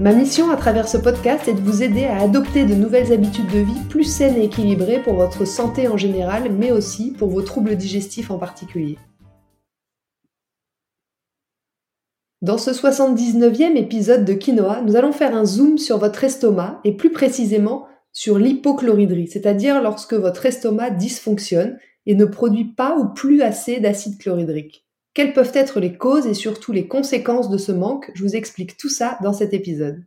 Ma mission à travers ce podcast est de vous aider à adopter de nouvelles habitudes de vie plus saines et équilibrées pour votre santé en général, mais aussi pour vos troubles digestifs en particulier. Dans ce 79e épisode de Quinoa, nous allons faire un zoom sur votre estomac et plus précisément sur l'hypochloridrie, c'est-à-dire lorsque votre estomac dysfonctionne et ne produit pas ou plus assez d'acide chlorhydrique. Quelles peuvent être les causes et surtout les conséquences de ce manque? Je vous explique tout ça dans cet épisode.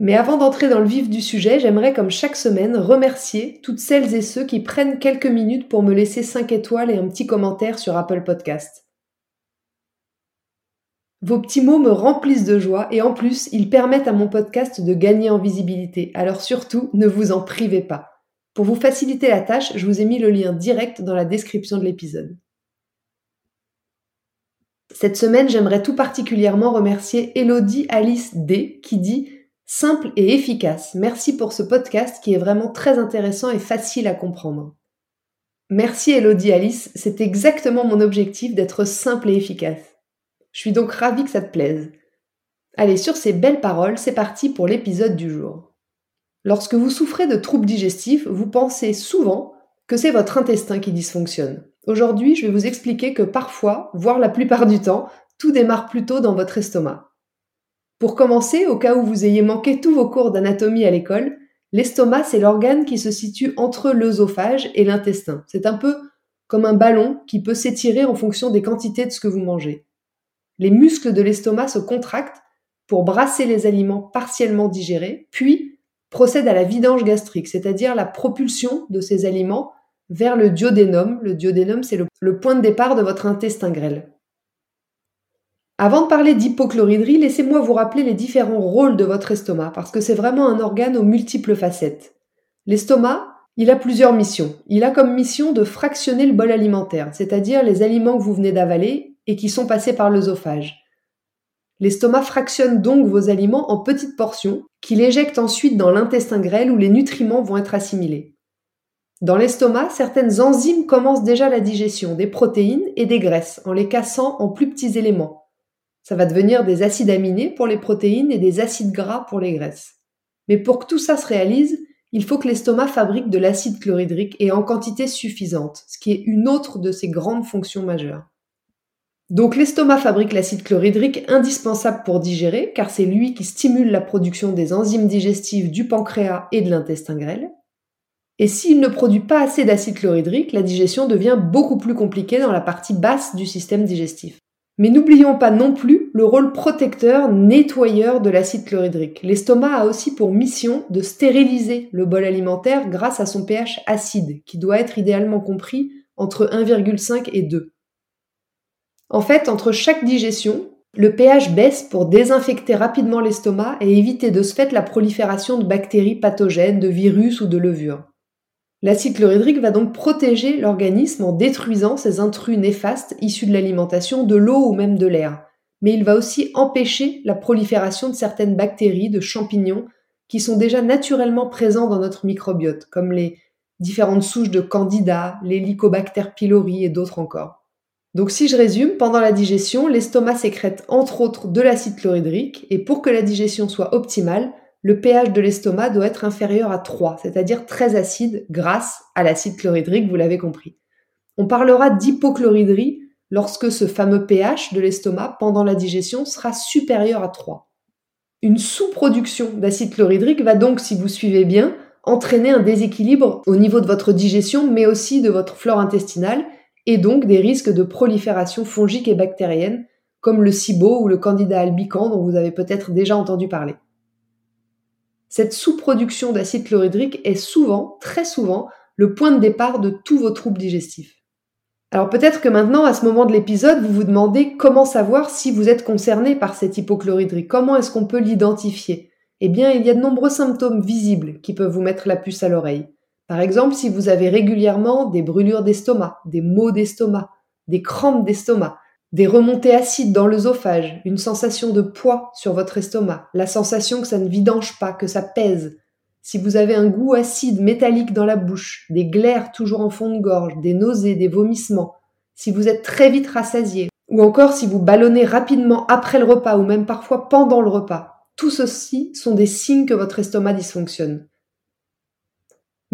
Mais avant d'entrer dans le vif du sujet, j'aimerais comme chaque semaine remercier toutes celles et ceux qui prennent quelques minutes pour me laisser 5 étoiles et un petit commentaire sur Apple Podcast. Vos petits mots me remplissent de joie et en plus, ils permettent à mon podcast de gagner en visibilité. Alors surtout, ne vous en privez pas. Pour vous faciliter la tâche, je vous ai mis le lien direct dans la description de l'épisode. Cette semaine, j'aimerais tout particulièrement remercier Elodie Alice D qui dit simple et efficace. Merci pour ce podcast qui est vraiment très intéressant et facile à comprendre. Merci Elodie Alice, c'est exactement mon objectif d'être simple et efficace. Je suis donc ravie que ça te plaise. Allez, sur ces belles paroles, c'est parti pour l'épisode du jour. Lorsque vous souffrez de troubles digestifs, vous pensez souvent que c'est votre intestin qui dysfonctionne. Aujourd'hui, je vais vous expliquer que parfois, voire la plupart du temps, tout démarre plutôt dans votre estomac. Pour commencer, au cas où vous ayez manqué tous vos cours d'anatomie à l'école, l'estomac, c'est l'organe qui se situe entre l'œsophage et l'intestin. C'est un peu comme un ballon qui peut s'étirer en fonction des quantités de ce que vous mangez. Les muscles de l'estomac se contractent pour brasser les aliments partiellement digérés, puis procèdent à la vidange gastrique, c'est-à-dire la propulsion de ces aliments vers le duodénum. Le duodénum, c'est le, point de départ de votre intestin grêle. Avant de parler d'hypochloridrie, laissez-moi vous rappeler les différents rôles de votre estomac, parce que c'est vraiment un organe aux multiples facettes. L'estomac, il a plusieurs missions. Il a comme mission de fractionner le bol alimentaire, c'est-à-dire les aliments que vous venez d'avaler et qui sont passés par l'œsophage. L'estomac fractionne donc vos aliments en petites portions qu'il éjecte ensuite dans l'intestin grêle où les nutriments vont être assimilés. Dans l'estomac, certaines enzymes commencent déjà la digestion des protéines et des graisses en les cassant en plus petits éléments. Ça va devenir des acides aminés pour les protéines et des acides gras pour les graisses. Mais pour que tout ça se réalise, il faut que l'estomac fabrique de l'acide chlorhydrique et en quantité suffisante, ce qui est une autre de ses grandes fonctions majeures. Donc l'estomac fabrique l'acide chlorhydrique indispensable pour digérer, car c'est lui qui stimule la production des enzymes digestives du pancréas et de l'intestin grêle. Et s'il ne produit pas assez d'acide chlorhydrique, la digestion devient beaucoup plus compliquée dans la partie basse du système digestif. Mais n'oublions pas non plus le rôle protecteur, nettoyeur de l'acide chlorhydrique. L'estomac a aussi pour mission de stériliser le bol alimentaire grâce à son pH acide, qui doit être idéalement compris entre 1,5 et 2. En fait, entre chaque digestion, le pH baisse pour désinfecter rapidement l'estomac et éviter de ce fait la prolifération de bactéries pathogènes, de virus ou de levures. L'acide chlorhydrique va donc protéger l'organisme en détruisant ces intrus néfastes issus de l'alimentation, de l'eau ou même de l'air. Mais il va aussi empêcher la prolifération de certaines bactéries, de champignons, qui sont déjà naturellement présents dans notre microbiote, comme les différentes souches de candida, les lycobactères pylori et d'autres encore. Donc si je résume, pendant la digestion, l'estomac sécrète entre autres de l'acide chlorhydrique et pour que la digestion soit optimale, le pH de l'estomac doit être inférieur à 3, c'est-à-dire très acide grâce à l'acide chlorhydrique, vous l'avez compris. On parlera d'hypochloridrie lorsque ce fameux pH de l'estomac pendant la digestion sera supérieur à 3. Une sous-production d'acide chlorhydrique va donc, si vous suivez bien, entraîner un déséquilibre au niveau de votre digestion, mais aussi de votre flore intestinale, et donc des risques de prolifération fongique et bactérienne, comme le SIBO ou le candida albicans dont vous avez peut-être déjà entendu parler. Cette sous-production d'acide chlorhydrique est souvent, très souvent, le point de départ de tous vos troubles digestifs. Alors peut-être que maintenant, à ce moment de l'épisode, vous vous demandez comment savoir si vous êtes concerné par cette hypochloridrie, comment est-ce qu'on peut l'identifier? Eh bien, il y a de nombreux symptômes visibles qui peuvent vous mettre la puce à l'oreille. Par exemple, si vous avez régulièrement des brûlures d'estomac, des maux d'estomac, des crampes d'estomac, des remontées acides dans l'œsophage, une sensation de poids sur votre estomac, la sensation que ça ne vidange pas, que ça pèse, si vous avez un goût acide métallique dans la bouche, des glaires toujours en fond de gorge, des nausées, des vomissements, si vous êtes très vite rassasié, ou encore si vous ballonnez rapidement après le repas ou même parfois pendant le repas, tout ceci sont des signes que votre estomac dysfonctionne.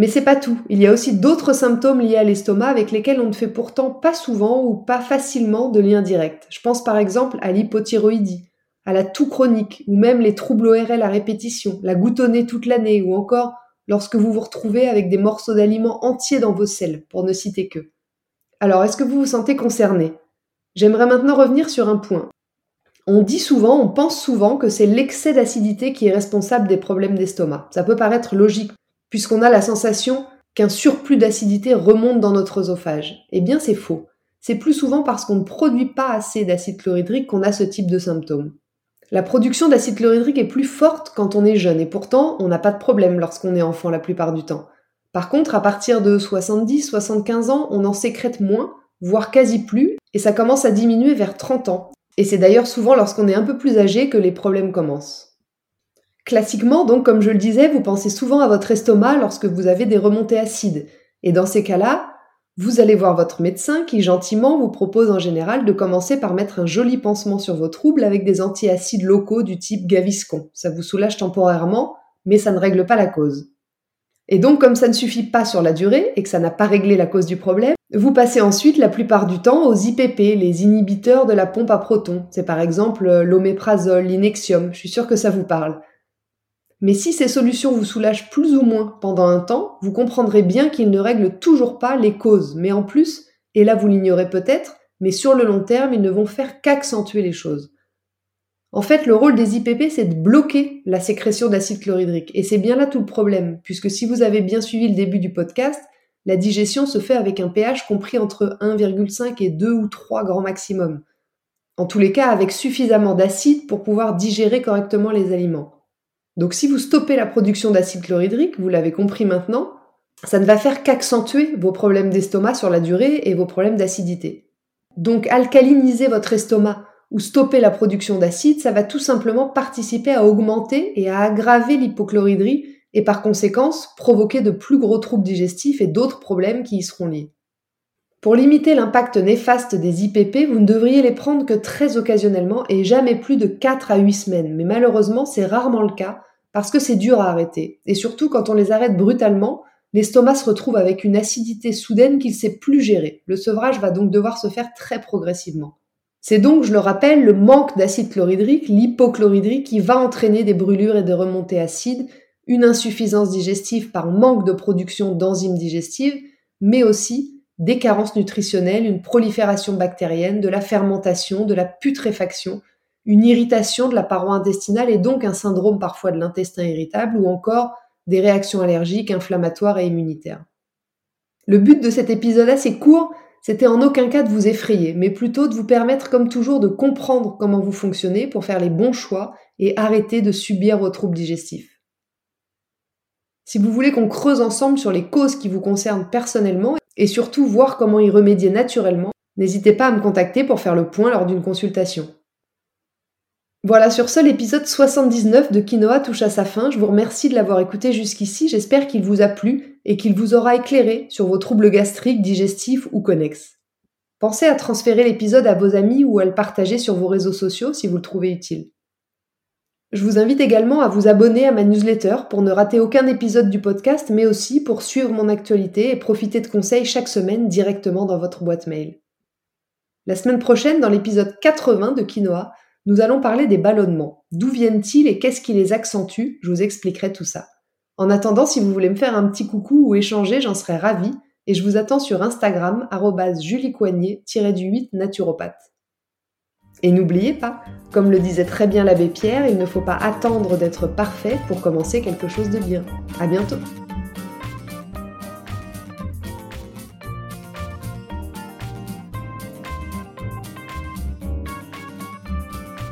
Mais c'est pas tout. Il y a aussi d'autres symptômes liés à l'estomac avec lesquels on ne fait pourtant pas souvent ou pas facilement de lien direct. Je pense par exemple à l'hypothyroïdie, à la toux chronique ou même les troubles ORL à répétition, la goutonnée toute l'année ou encore lorsque vous vous retrouvez avec des morceaux d'aliments entiers dans vos selles, pour ne citer que. Alors, est-ce que vous vous sentez concerné? J'aimerais maintenant revenir sur un point. On dit souvent, on pense souvent que c'est l'excès d'acidité qui est responsable des problèmes d'estomac. Ça peut paraître logique puisqu'on a la sensation qu'un surplus d'acidité remonte dans notre œsophage. Eh bien, c'est faux. C'est plus souvent parce qu'on ne produit pas assez d'acide chlorhydrique qu'on a ce type de symptômes. La production d'acide chlorhydrique est plus forte quand on est jeune et pourtant on n'a pas de problème lorsqu'on est enfant la plupart du temps. Par contre, à partir de 70-75 ans, on en sécrète moins, voire quasi plus, et ça commence à diminuer vers 30 ans. Et c'est d'ailleurs souvent lorsqu'on est un peu plus âgé que les problèmes commencent. Classiquement, donc, comme je le disais, vous pensez souvent à votre estomac lorsque vous avez des remontées acides. Et dans ces cas-là, vous allez voir votre médecin qui gentiment vous propose en général de commencer par mettre un joli pansement sur vos troubles avec des antiacides locaux du type Gaviscon. Ça vous soulage temporairement, mais ça ne règle pas la cause. Et donc, comme ça ne suffit pas sur la durée et que ça n'a pas réglé la cause du problème, vous passez ensuite la plupart du temps aux IPP, les inhibiteurs de la pompe à protons. C'est par exemple l'oméprazole, l'inexium. Je suis sûre que ça vous parle. Mais si ces solutions vous soulagent plus ou moins pendant un temps, vous comprendrez bien qu'ils ne règlent toujours pas les causes. Mais en plus, et là vous l'ignorez peut-être, mais sur le long terme, ils ne vont faire qu'accentuer les choses. En fait, le rôle des IPP, c'est de bloquer la sécrétion d'acide chlorhydrique. Et c'est bien là tout le problème, puisque si vous avez bien suivi le début du podcast, la digestion se fait avec un pH compris entre 1,5 et 2 ou 3 grands maximum. En tous les cas, avec suffisamment d'acide pour pouvoir digérer correctement les aliments. Donc si vous stoppez la production d'acide chlorhydrique, vous l'avez compris maintenant, ça ne va faire qu'accentuer vos problèmes d'estomac sur la durée et vos problèmes d'acidité. Donc alcaliniser votre estomac ou stopper la production d'acide, ça va tout simplement participer à augmenter et à aggraver l'hypochlorhydrie et par conséquence provoquer de plus gros troubles digestifs et d'autres problèmes qui y seront liés. Pour limiter l'impact néfaste des IPP, vous ne devriez les prendre que très occasionnellement et jamais plus de 4 à 8 semaines. Mais malheureusement, c'est rarement le cas parce que c'est dur à arrêter. Et surtout, quand on les arrête brutalement, l'estomac se retrouve avec une acidité soudaine qu'il ne sait plus gérer. Le sevrage va donc devoir se faire très progressivement. C'est donc, je le rappelle, le manque d'acide chlorhydrique, l'hypochloridrie, qui va entraîner des brûlures et des remontées acides, une insuffisance digestive par manque de production d'enzymes digestives, mais aussi des carences nutritionnelles, une prolifération bactérienne, de la fermentation, de la putréfaction, une irritation de la paroi intestinale et donc un syndrome parfois de l'intestin irritable ou encore des réactions allergiques, inflammatoires et immunitaires. Le but de cet épisode assez court, c'était en aucun cas de vous effrayer, mais plutôt de vous permettre comme toujours de comprendre comment vous fonctionnez pour faire les bons choix et arrêter de subir vos troubles digestifs. Si vous voulez qu'on creuse ensemble sur les causes qui vous concernent personnellement et surtout voir comment y remédier naturellement, n'hésitez pas à me contacter pour faire le point lors d'une consultation. Voilà, sur ce, l'épisode 79 de Quinoa touche à sa fin. Je vous remercie de l'avoir écouté jusqu'ici. J'espère qu'il vous a plu et qu'il vous aura éclairé sur vos troubles gastriques, digestifs ou connexes. Pensez à transférer l'épisode à vos amis ou à le partager sur vos réseaux sociaux si vous le trouvez utile. Je vous invite également à vous abonner à ma newsletter pour ne rater aucun épisode du podcast, mais aussi pour suivre mon actualité et profiter de conseils chaque semaine directement dans votre boîte mail. La semaine prochaine, dans l'épisode 80 de Quinoa, nous allons parler des ballonnements. D'où viennent-ils et qu'est-ce qui les accentue? Je vous expliquerai tout ça. En attendant, si vous voulez me faire un petit coucou ou échanger, j'en serais ravie et je vous attends sur Instagram juliecoignet-du8 naturopathe. Et n'oubliez pas, comme le disait très bien l'abbé Pierre, il ne faut pas attendre d'être parfait pour commencer quelque chose de bien. À bientôt!